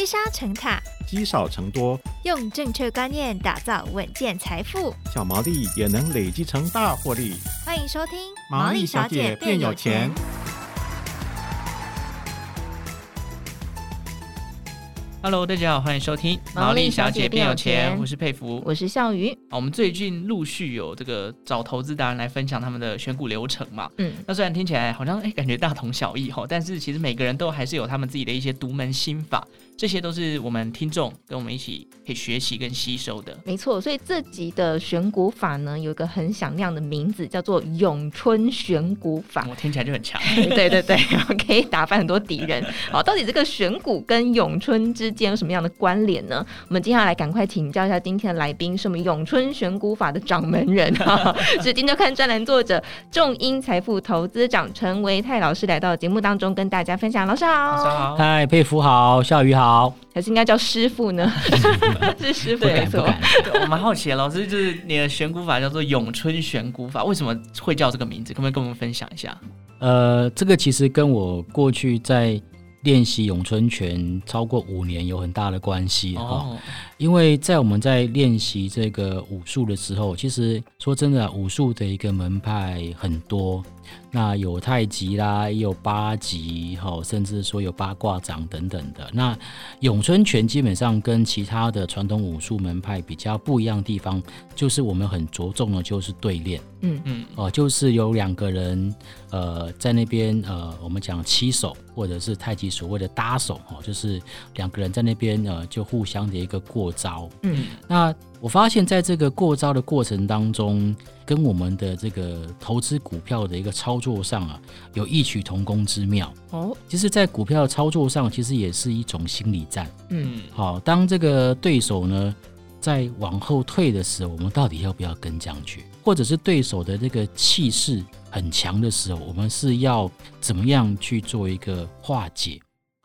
积沙成塔，积少成多，用正确观念打造稳健财富，小毛利也能累积成大获利。欢迎收听《毛利小姐变有钱》。Hello，大家好，欢迎收听《毛利小姐变有钱》，我是佩服，我是笑鱼。我们最近陆续有这个找投资达人来分享他们的选股流程嘛。嗯，那虽然听起来好像哎，感觉大同小异哈，但是其实每个人都还是有他们自己的一些独门心法。这些都是我们听众跟我们一起可以学习跟吸收的。没错，所以这集的选股法呢，有一个很响亮的名字，叫做咏春选股法。我听起来就很强。对 对对，可以打败很多敌人。好，到底这个选股跟咏春之间有什么样的关联呢？我们接下来赶快请教一下今天的来宾，是我们咏春选股法的掌门人哈，是今周刊专栏作者、众英财富投资长陈维泰老师来到节目当中跟大家分享。老师好，老师好，嗨，佩服好，笑鱼好。好，还是应该叫师傅呢？是师傅没错。我蛮好奇的，老师就是你的选股法叫做咏春选股法，为什么会叫这个名字？可不可以跟我们分享一下？呃，这个其实跟我过去在练习咏春拳超过五年有很大的关系哈。哦，因为在我们在练习这个武术的时候，其实说真的，武术的一个门派很多。那有太极啦，也有八极，哈，甚至说有八卦掌等等的。那咏春拳基本上跟其他的传统武术门派比较不一样的地方，就是我们很着重的就是对练，嗯嗯，哦，就是有两个人，呃，在那边，呃，我们讲七手，或者是太极所谓的搭手，哦，就是两个人在那边，呃，就互相的一个过招，嗯，那。我发现，在这个过招的过程当中，跟我们的这个投资股票的一个操作上啊，有异曲同工之妙。哦，其实，在股票的操作上，其实也是一种心理战。嗯，好，当这个对手呢在往后退的时候，我们到底要不要跟上去？或者是对手的这个气势很强的时候，我们是要怎么样去做一个化解？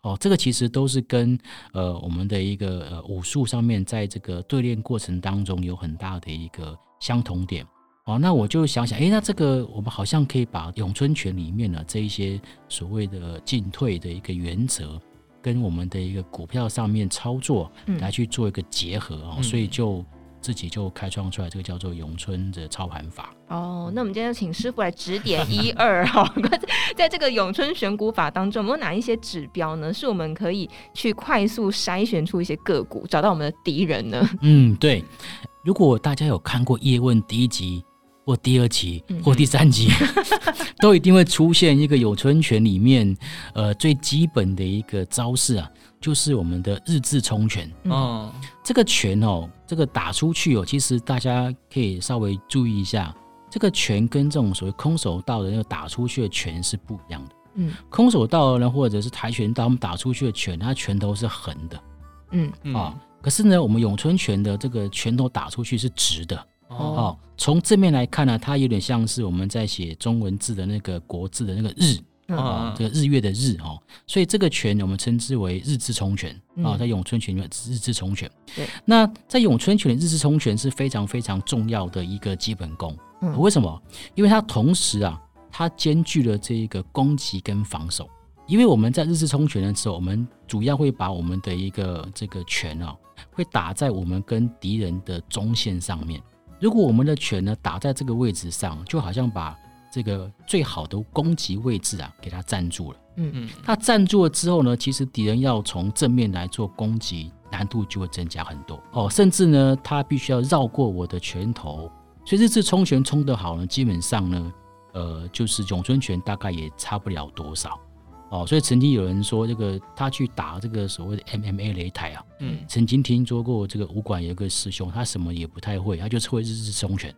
哦，这个其实都是跟呃我们的一个呃武术上面，在这个对练过程当中有很大的一个相同点。哦，那我就想想，哎，那这个我们好像可以把咏春拳里面呢这一些所谓的进退的一个原则，跟我们的一个股票上面操作来去做一个结合哦，嗯、所以就。自己就开创出来这个叫做咏春的操盘法哦。那我们今天就请师傅来指点一二哈，在这个咏春选股法当中，有没有哪一些指标呢？是我们可以去快速筛选出一些个股，找到我们的敌人呢？嗯，对。如果大家有看过叶问第一集或第二集或第三集，嗯、都一定会出现一个咏春拳里面呃最基本的一个招式啊。就是我们的日字冲拳哦，这个拳哦，这个打出去哦，其实大家可以稍微注意一下，这个拳跟这种所谓空手道的那个打出去的拳是不一样的。嗯，空手道呢，或者是跆拳道，我们打出去的拳，它拳头是横的。嗯啊，可是呢，我们咏春拳的这个拳头打出去是直的。哦，从正面来看呢，它有点像是我们在写中文字的那个国字的那个日。啊，这个日月的日哦，所以这个拳我们称之为日字冲拳啊，在咏春拳里面日字冲拳。对，那在咏春拳的日字冲拳是非常非常重要的一个基本功。嗯，为什么？因为它同时啊，它兼具了这一个攻击跟防守。因为我们在日字冲拳的时候，我们主要会把我们的一个这个拳啊，会打在我们跟敌人的中线上面。如果我们的拳呢打在这个位置上，就好像把这个最好的攻击位置啊，给他站住了。嗯嗯，他站住了之后呢，其实敌人要从正面来做攻击，难度就会增加很多哦。甚至呢，他必须要绕过我的拳头。所以日字冲拳冲得好呢，基本上呢，呃，就是咏春拳大概也差不了多少哦。所以曾经有人说，这个他去打这个所谓的 MMA 擂台啊，嗯，曾经听说过这个武馆有一个师兄，他什么也不太会，他就是会日式冲拳。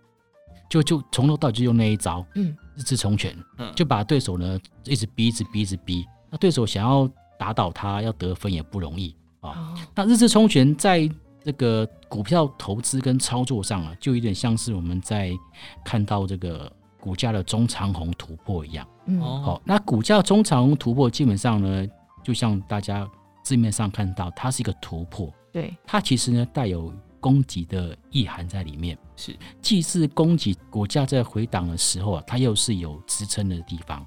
就就从头到尾就用那一招，嗯，日字冲拳，嗯，就把对手呢一直逼，一直逼，一直逼。那对手想要打倒他，要得分也不容易啊。哦，那日字冲拳在这个股票投资跟操作上啊，就有点像是我们在看到这个股价的中长红突破一样。嗯，好，那股价中长红突破基本上呢，就像大家字面上看到，它是一个突破。对，它其实呢带有。攻击的意涵在里面是，既是攻击，股价在回档的时候啊，它又是有支撑的地方，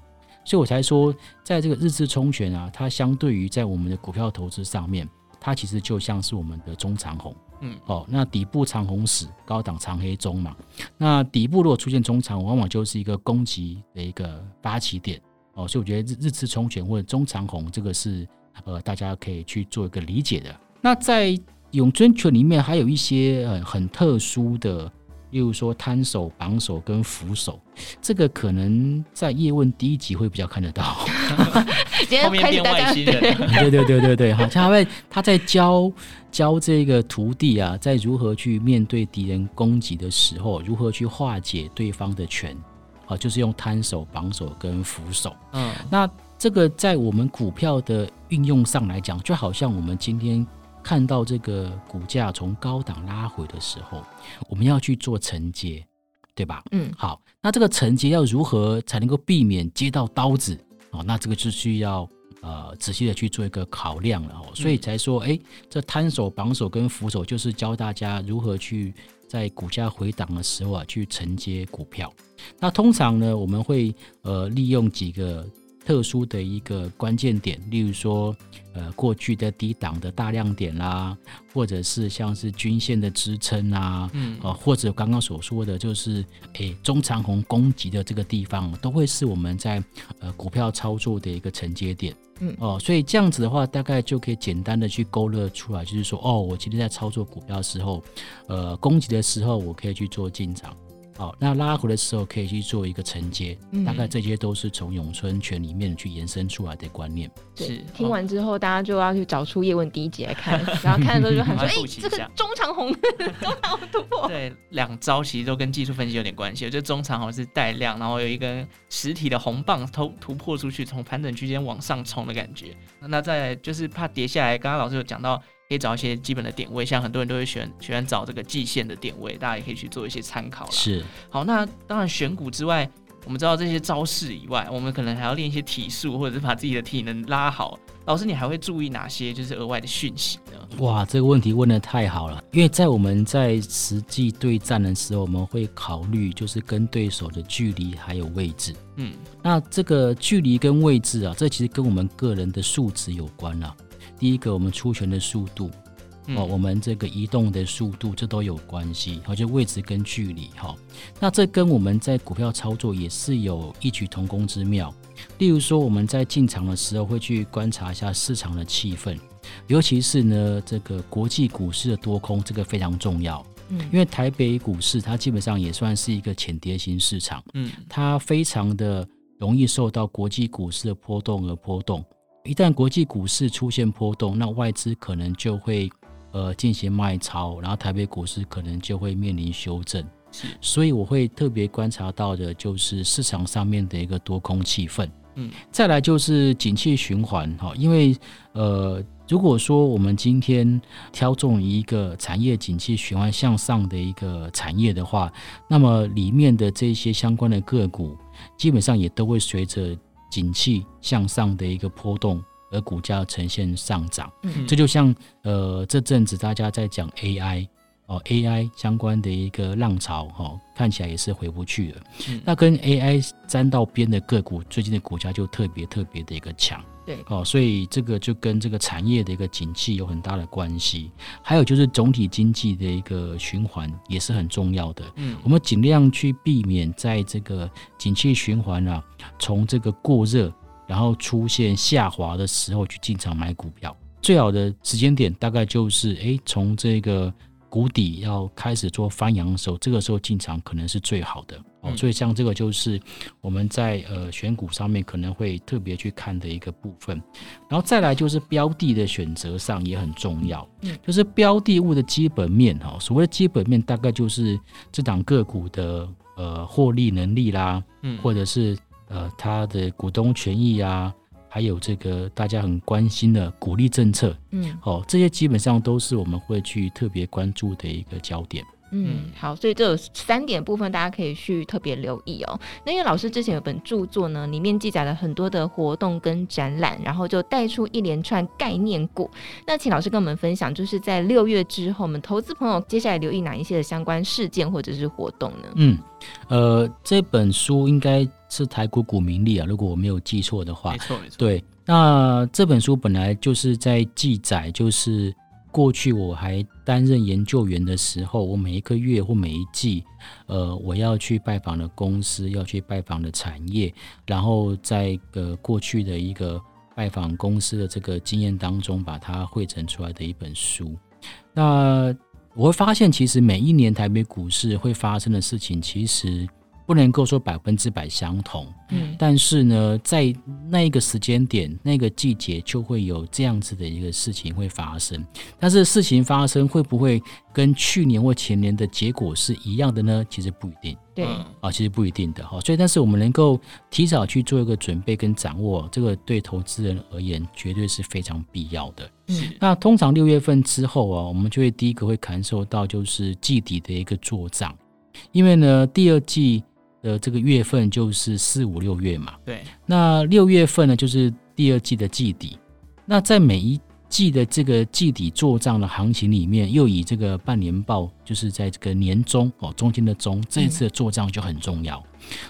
所以我才说，在这个日志冲拳啊，它相对于在我们的股票投资上面，它其实就像是我们的中长红。嗯，哦，那底部长红死，高档长黑中嘛。那底部如果出现中长，往往就是一个攻击的一个发起点。哦，所以我觉得日日次冲拳或者中长红这个是呃大家可以去做一个理解的。那在咏春拳里面还有一些呃很特殊的。例如说摊手、绑手跟扶手，这个可能在叶问第一集会比较看得到。后面变外星人，对对对对对，好，他会他在教教这个徒弟啊，在如何去面对敌人攻击的时候，如何去化解对方的拳，啊，就是用摊手、绑手跟扶手。嗯，那这个在我们股票的运用上来讲，就好像我们今天。看到这个股价从高档拉回的时候，我们要去做承接，对吧？嗯，好，那这个承接要如何才能够避免接到刀子？哦，那这个就需要呃仔细的去做一个考量了哦。所以才说，哎，这摊手、绑手跟扶手，就是教大家如何去在股价回档的时候啊，去承接股票。那通常呢，我们会呃利用几个。特殊的一个关键点，例如说，呃，过去的低档的大量点啦，或者是像是均线的支撑啊，嗯，呃，或者刚刚所说的就是，诶，中长红攻击的这个地方，都会是我们在呃股票操作的一个承接点，嗯，哦，所以这样子的话，大概就可以简单的去勾勒出来，就是说，哦，我今天在操作股票的时候，呃，攻击的时候，我可以去做进场。好，那拉回的时候可以去做一个承接，嗯、大概这些都是从咏春拳里面去延伸出来的观念。是，听完之后大家就要去找出叶问第一集来看，然后看的时候就很说，哎、欸，这个中长红，中长红突破。对，两招其实都跟技术分析有点关系。就中长红是带量，然后有一根实体的红棒突突破出去，从盘整区间往上冲的感觉。那再就是怕跌下来，刚刚老师有讲到。可以找一些基本的点位，像很多人都会选喜欢找这个季线的点位，大家也可以去做一些参考。是，好，那当然选股之外，我们知道这些招式以外，我们可能还要练一些体术，或者是把自己的体能拉好。老师，你还会注意哪些就是额外的讯息呢？哇，这个问题问的太好了，因为在我们在实际对战的时候，我们会考虑就是跟对手的距离还有位置。嗯，那这个距离跟位置啊，这其实跟我们个人的素质有关了。第一个，我们出拳的速度，哦，我们这个移动的速度，这都有关系。好，就位置跟距离，哈，那这跟我们在股票操作也是有异曲同工之妙。例如说，我们在进场的时候会去观察一下市场的气氛，尤其是呢，这个国际股市的多空，这个非常重要。嗯，因为台北股市它基本上也算是一个浅跌型市场，嗯，它非常的容易受到国际股市的波动而波动。一旦国际股市出现波动，那外资可能就会呃进行卖超，然后台北股市可能就会面临修正。是，所以我会特别观察到的就是市场上面的一个多空气氛。嗯，再来就是景气循环哈，因为呃如果说我们今天挑中一个产业景气循环向上的一个产业的话，那么里面的这些相关的个股基本上也都会随着。景气向上的一个波动，而股价呈现上涨，嗯，这就像呃这阵子大家在讲 AI 哦，AI 相关的一个浪潮哈、哦，看起来也是回不去了。嗯、那跟 AI 沾到边的个股，最近的股价就特别特别的一个强。对，哦，所以这个就跟这个产业的一个景气有很大的关系。还有就是总体经济的一个循环也是很重要的。嗯，我们尽量去避免在这个景气循环啊，从这个过热，然后出现下滑的时候去进场买股票。最好的时间点大概就是，哎，从这个。谷底要开始做翻扬的时候，这个时候进场可能是最好的哦。所以像这个就是我们在呃选股上面可能会特别去看的一个部分。然后再来就是标的的选择上也很重要，就是标的物的基本面哈。所谓的基本面大概就是这档个股的呃获利能力啦，嗯或者是呃它的股东权益啊。还有这个大家很关心的鼓励政策，嗯，哦，这些基本上都是我们会去特别关注的一个焦点。嗯，好，所以这有三点部分大家可以去特别留意哦。那因为老师之前有本著作呢，里面记载了很多的活动跟展览，然后就带出一连串概念股。那请老师跟我们分享，就是在六月之后，我们投资朋友接下来留意哪一些的相关事件或者是活动呢？嗯，呃，这本书应该。是台股股民力啊，如果我没有记错的话，没错没错。对，那这本书本来就是在记载，就是过去我还担任研究员的时候，我每一个月或每一季，呃，我要去拜访的公司，要去拜访的产业，然后在呃过去的一个拜访公司的这个经验当中，把它汇成出来的一本书。那我会发现，其实每一年台北股市会发生的事情，其实。不能够说百分之百相同，嗯，但是呢，在那一个时间点、那个季节，就会有这样子的一个事情会发生。但是事情发生会不会跟去年或前年的结果是一样的呢？其实不一定，对，啊，其实不一定的哈。所以，但是我们能够提早去做一个准备跟掌握，这个对投资人而言，绝对是非常必要的。嗯，那通常六月份之后啊，我们就会第一个会感受到就是季底的一个做账，因为呢，第二季。的这个月份就是四五六月嘛，对。那六月份呢，就是第二季的季底。那在每一季的这个季底做账的行情里面，又以这个半年报，就是在这个年中哦，中间的中，这一次的做账就很重要。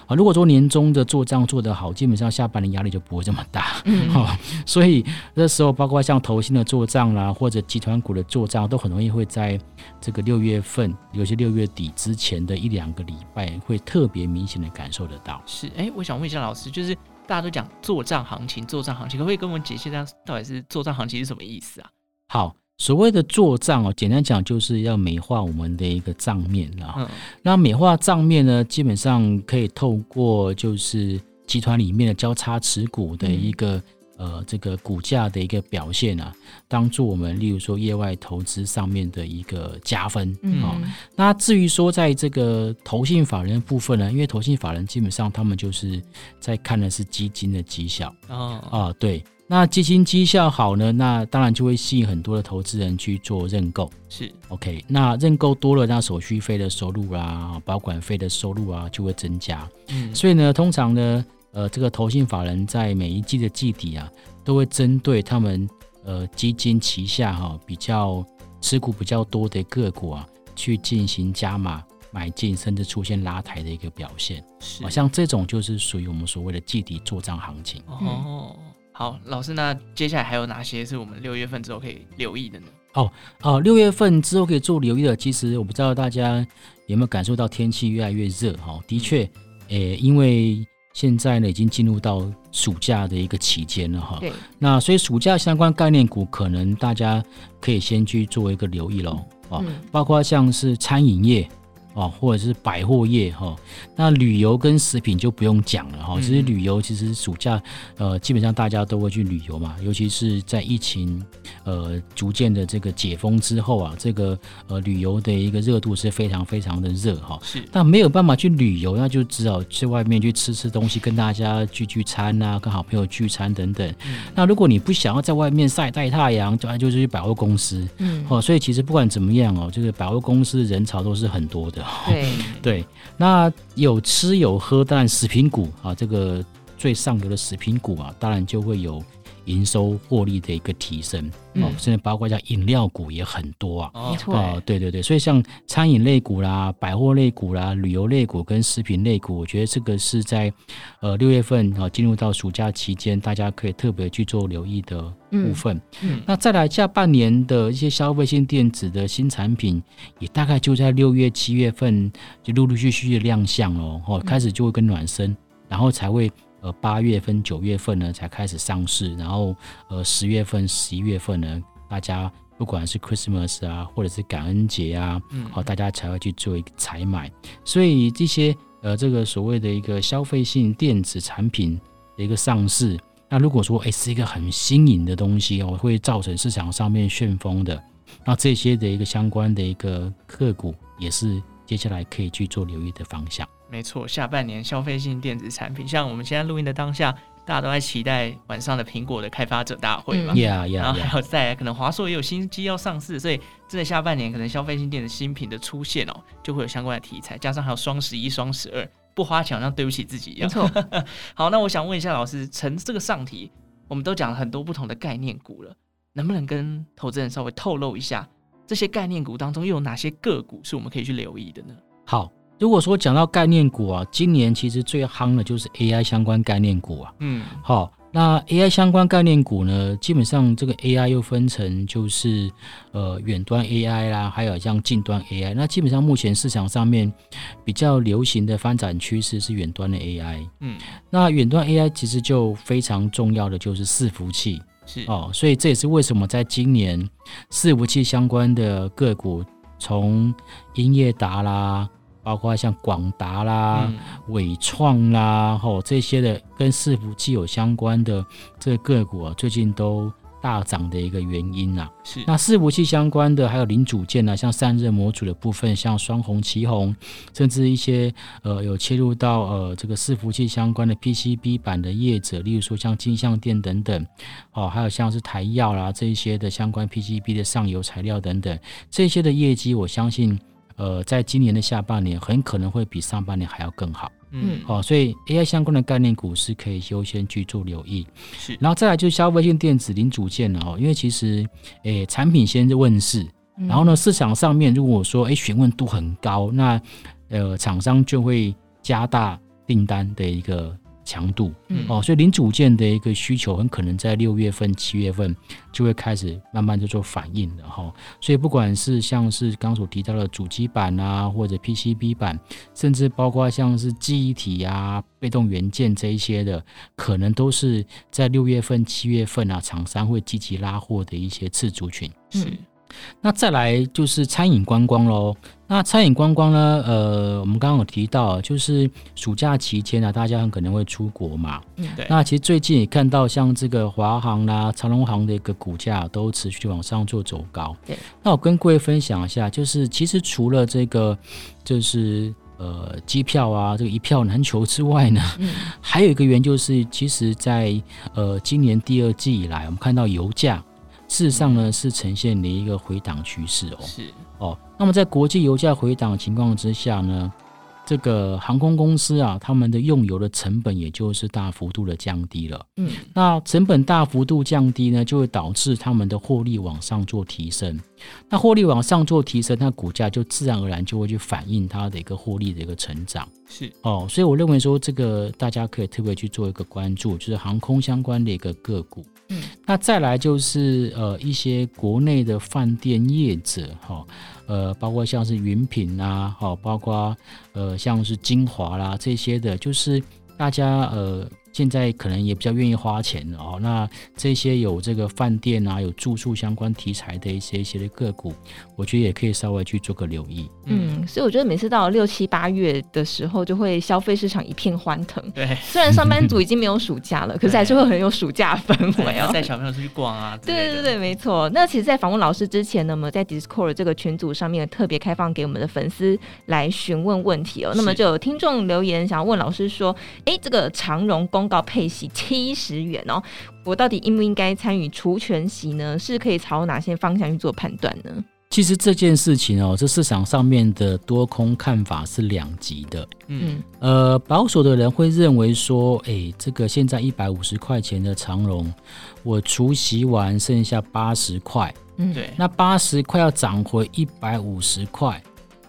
啊，如果说年终的做账做得好，基本上下半年压力就不会这么大。嗯，好，所以那时候包括像投新的做账啦，或者集团股的做账，都很容易会在这个六月份，有些六月底之前的一两个礼拜，会特别明显的感受得到。是，哎，我想问一下老师，就是大家都讲做账行情，做账行情，可不可以跟我们解析一下，到底是做账行情是什么意思啊？好。所谓的做账哦，简单讲就是要美化我们的一个账面啊。嗯、那美化账面呢，基本上可以透过就是集团里面的交叉持股的一个、嗯、呃这个股价的一个表现啊，当做我们例如说业外投资上面的一个加分啊。嗯、那至于说在这个投信法人的部分呢，因为投信法人基本上他们就是在看的是基金的绩效啊啊对。那基金绩效好呢，那当然就会吸引很多的投资人去做认购。是，OK。那认购多了，那手续费的收入啊，保管费的收入啊，就会增加。嗯，所以呢，通常呢，呃，这个投信法人在每一季的季底啊，都会针对他们呃基金旗下哈、啊、比较持股比较多的个股啊，去进行加码买进，甚至出现拉抬的一个表现。是，像这种就是属于我们所谓的季底做账行情。哦。好，老师，那接下来还有哪些是我们六月份之后可以留意的呢？哦哦，六月份之后可以做留意的，其实我不知道大家有没有感受到天气越来越热哈。的确，诶、欸，因为现在呢已经进入到暑假的一个期间了哈。对。那所以暑假相关概念股，可能大家可以先去做一个留意喽。啊、嗯，包括像是餐饮业。哦，或者是百货业哈，那旅游跟食品就不用讲了哈。其实旅游其实暑假呃，基本上大家都会去旅游嘛，尤其是在疫情呃逐渐的这个解封之后啊，这个呃旅游的一个热度是非常非常的热哈。是，但没有办法去旅游，那就只好去外面去吃吃东西，跟大家聚聚餐啊，跟好朋友聚餐等等。嗯、那如果你不想要在外面晒晒太阳，就就是去百货公司。嗯。哦，所以其实不管怎么样哦，就是百货公司人潮都是很多的。对。对，那有吃有喝，当然食品股啊，这个最上游的食品股啊，当然就会有营收获利的一个提升。哦，甚至包括像饮料股也很多啊，没错，哦，对对对，所以像餐饮类股啦、百货类股啦、旅游类股跟食品类股，我觉得这个是在呃六月份啊进入到暑假期间，大家可以特别去做留意的部分。嗯，嗯那再来下半年的一些消费性电子的新产品，也大概就在六月、七月份就陆陆续续的亮相哦，哦，开始就会跟暖身，然后才会。呃，八月份、九月份呢才开始上市，然后呃，十月份、十一月份呢，大家不管是 Christmas 啊，或者是感恩节啊，嗯，好，大家才会去做一个采买。所以这些呃，这个所谓的一个消费性电子产品的一个上市，那如果说哎是一个很新颖的东西哦，会造成市场上面旋风的，那这些的一个相关的一个个股，也是接下来可以去做留意的方向。没错，下半年消费性电子产品，像我们现在录音的当下，大家都在期待晚上的苹果的开发者大会嘛。Yeah, yeah, 然后还有再来，可能华硕也有新机要上市，所以真的下半年可能消费性电子新品的出现哦，就会有相关的题材，加上还有双十一、双十二，不花钱好像对不起自己一样。没错。好，那我想问一下老师，从这个上题，我们都讲了很多不同的概念股了，能不能跟投资人稍微透露一下，这些概念股当中又有哪些个股是我们可以去留意的呢？好。如果说讲到概念股啊，今年其实最夯的就是 AI 相关概念股啊。嗯，好，那 AI 相关概念股呢，基本上这个 AI 又分成就是呃远端 AI 啦，还有像近端 AI。那基本上目前市场上面比较流行的发展趋势是远端的 AI。嗯，那远端 AI 其实就非常重要的就是伺服器。是哦，所以这也是为什么在今年伺服器相关的个股，从英业达啦，包括像广达啦、伟创、嗯、啦，吼这些的跟伺服器有相关的这个个股啊，最近都。大涨的一个原因啊，是那伺服器相关的，还有零组件啊，像散热模组的部分，像双红、旗红，甚至一些呃有切入到呃这个伺服器相关的 PCB 板的业者，例如说像金相电等等，哦，还有像是台药啦这一些的相关 PCB 的上游材料等等，这些的业绩，我相信呃在今年的下半年很可能会比上半年还要更好。嗯，好、哦，所以 AI 相关的概念股是可以优先去做留意。是，然后再来就是消费性电子零组件了哦，因为其实，诶、欸，产品先问世，然后呢，市场上面如果说，诶、欸，询问度很高，那，呃，厂商就会加大订单的一个。强度，嗯，哦，所以零组件的一个需求很可能在六月份、七月份就会开始慢慢就做反应了哈。所以不管是像是刚所提到的主机板啊，或者 PCB 板，甚至包括像是记忆体啊、被动元件这一些的，可能都是在六月份、七月份啊，厂商会积极拉货的一些次族群。是。那再来就是餐饮观光喽。那餐饮观光呢？呃，我们刚刚有提到，就是暑假期间啊，大家很可能会出国嘛。嗯，对。那其实最近也看到，像这个华航啦、长隆航的一个股价都持续往上做走高。对。那我跟各位分享一下，就是其实除了这个，就是呃机票啊，这个一票难求之外呢，嗯，还有一个原因就是，其实在呃今年第二季以来，我们看到油价。事实上呢，是呈现了一个回档趋势哦。是哦，那么在国际油价回档的情况之下呢，这个航空公司啊，他们的用油的成本也就是大幅度的降低了。嗯，那成本大幅度降低呢，就会导致他们的获利往上做提升。那获利往上做提升，那股价就自然而然就会去反映它的一个获利的一个成长。是哦，所以我认为说，这个大家可以特别去做一个关注，就是航空相关的一个个股。嗯，那再来就是呃一些国内的饭店业者哈，呃包括像是云品啊，好，包括呃像是精华啦这些的，就是大家呃。现在可能也比较愿意花钱哦。那这些有这个饭店啊，有住宿相关题材的一些一些的个股，我觉得也可以稍微去做个留意。嗯，所以我觉得每次到六七八月的时候，就会消费市场一片欢腾。对，虽然上班族已经没有暑假了，可是还是会很有暑假氛围哦。带小朋友出去逛啊。对对对对，没错。那其实，在访问老师之前呢，我们在 Discord 这个群组上面特别开放给我们的粉丝来询问问题哦。那么就有听众留言想要问老师说：“哎，这个长荣公告配息七十元哦，我到底应不应该参与除权息呢？是可以朝哪些方向去做判断呢？其实这件事情哦，这市场上面的多空看法是两极的。嗯，呃，保守的人会认为说，哎，这个现在一百五十块钱的长荣，我除息完剩下八十块，嗯，对，那八十块要涨回一百五十块，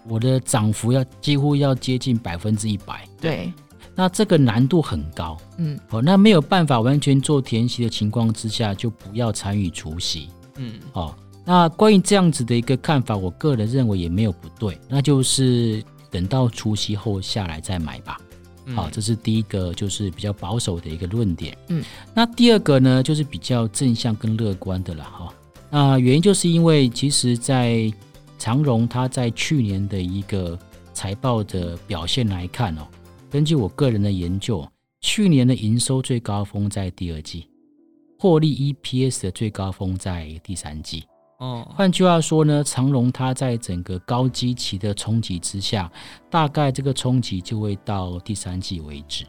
我的涨幅要几乎要接近百分之一百，对。那这个难度很高，嗯，哦，那没有办法完全做填息的情况之下，就不要参与除息，嗯，哦，那关于这样子的一个看法，我个人认为也没有不对，那就是等到除息后下来再买吧，好，这是第一个，就是比较保守的一个论点，嗯，那第二个呢，就是比较正向跟乐观的了，哈，那原因就是因为其实，在长荣它在去年的一个财报的表现来看哦。根据我个人的研究，去年的营收最高峰在第二季，获利 EPS 的最高峰在第三季。哦，换句话说呢，长荣它在整个高基期的冲击之下，大概这个冲击就会到第三季为止。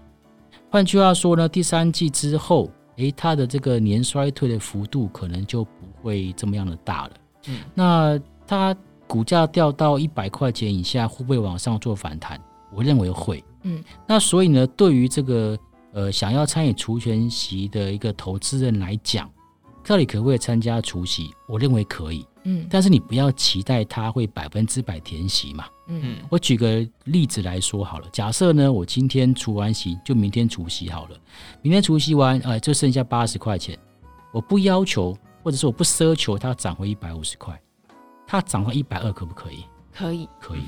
换句话说呢，第三季之后，诶，它的这个年衰退的幅度可能就不会这么样的大了。嗯，那它股价掉到一百块钱以下，会不会往上做反弹？我认为会。嗯，那所以呢，对于这个呃想要参与除权息的一个投资人来讲，到底可不可以参加除息？我认为可以。嗯，但是你不要期待它会百分之百填息嘛。嗯，我举个例子来说好了，假设呢，我今天除完息，就明天除息好了，明天除息完，呃，就剩下八十块钱，我不要求，或者是我不奢求它涨回一百五十块，它涨到一百二可不可以？可以，可以。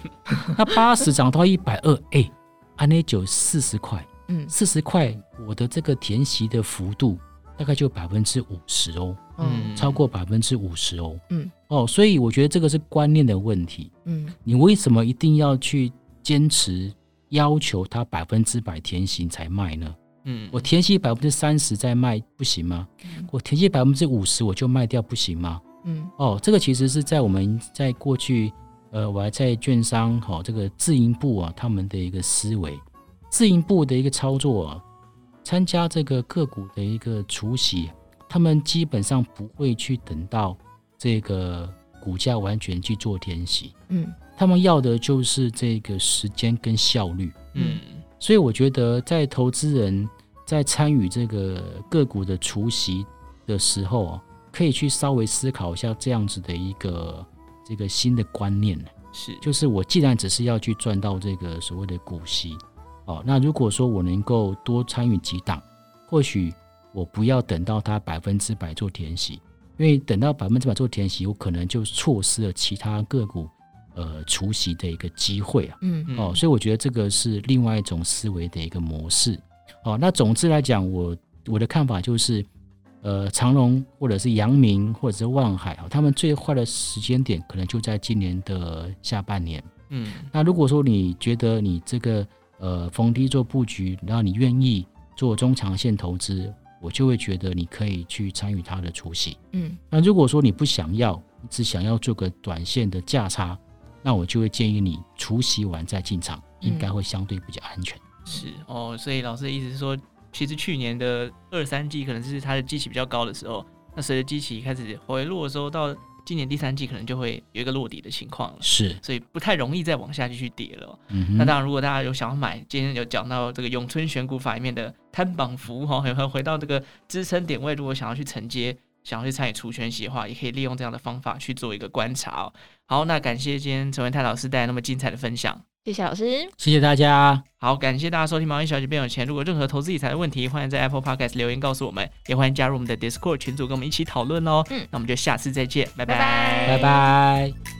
那八十涨到一百二，哎，按那酒四十块，嗯，四十块，我的这个填息的幅度大概就百分之五十哦，嗯，超过百分之五十哦，嗯，哦，所以我觉得这个是观念的问题，嗯，你为什么一定要去坚持要求它百分之百填息才卖呢？嗯，我填息百分之三十再卖不行吗？我填息百分之五十我就卖掉不行吗？嗯，哦，这个其实是在我们在过去。呃，我还在券商哈、哦，这个自营部啊，他们的一个思维，自营部的一个操作啊，参加这个个股的一个除息，他们基本上不会去等到这个股价完全去做填息，嗯，他们要的就是这个时间跟效率，嗯，所以我觉得在投资人在参与这个个股的除息的时候啊，可以去稍微思考一下这样子的一个。这个新的观念是，就是我既然只是要去赚到这个所谓的股息，哦，那如果说我能够多参与几档，或许我不要等到它百分之百做填息，因为等到百分之百做填息，我可能就错失了其他个股呃除息的一个机会啊，嗯，哦，所以我觉得这个是另外一种思维的一个模式，哦，那总之来讲，我我的看法就是。呃，长隆或者是阳明或者是万海啊，他们最坏的时间点可能就在今年的下半年。嗯，那如果说你觉得你这个呃逢低做布局，然后你愿意做中长线投资，我就会觉得你可以去参与它的除息。嗯，那如果说你不想要，只想要做个短线的价差，那我就会建议你除息完再进场，应该会相对比较安全。是哦，所以老师的意思是说。其实去年的二三季可能是它的基期比较高的时候，那随着基期开始回落的时候，到今年第三季可能就会有一个落底的情况了。是，所以不太容易再往下继续跌了。嗯，那当然，如果大家有想要买，今天有讲到这个永春选股法里面的摊榜符哈，回回到这个支撑点位，如果想要去承接，想要去参与除权息的话，也可以利用这样的方法去做一个观察哦。好，那感谢今天陈文泰老师带来那么精彩的分享。谢谢老师，谢谢大家。好，感谢大家收听《毛衣小姐变有钱》。如果任何投资理财的问题，欢迎在 Apple Podcast 留言告诉我们，也欢迎加入我们的 Discord 群组，跟我们一起讨论哦。嗯，那我们就下次再见，拜拜，拜拜。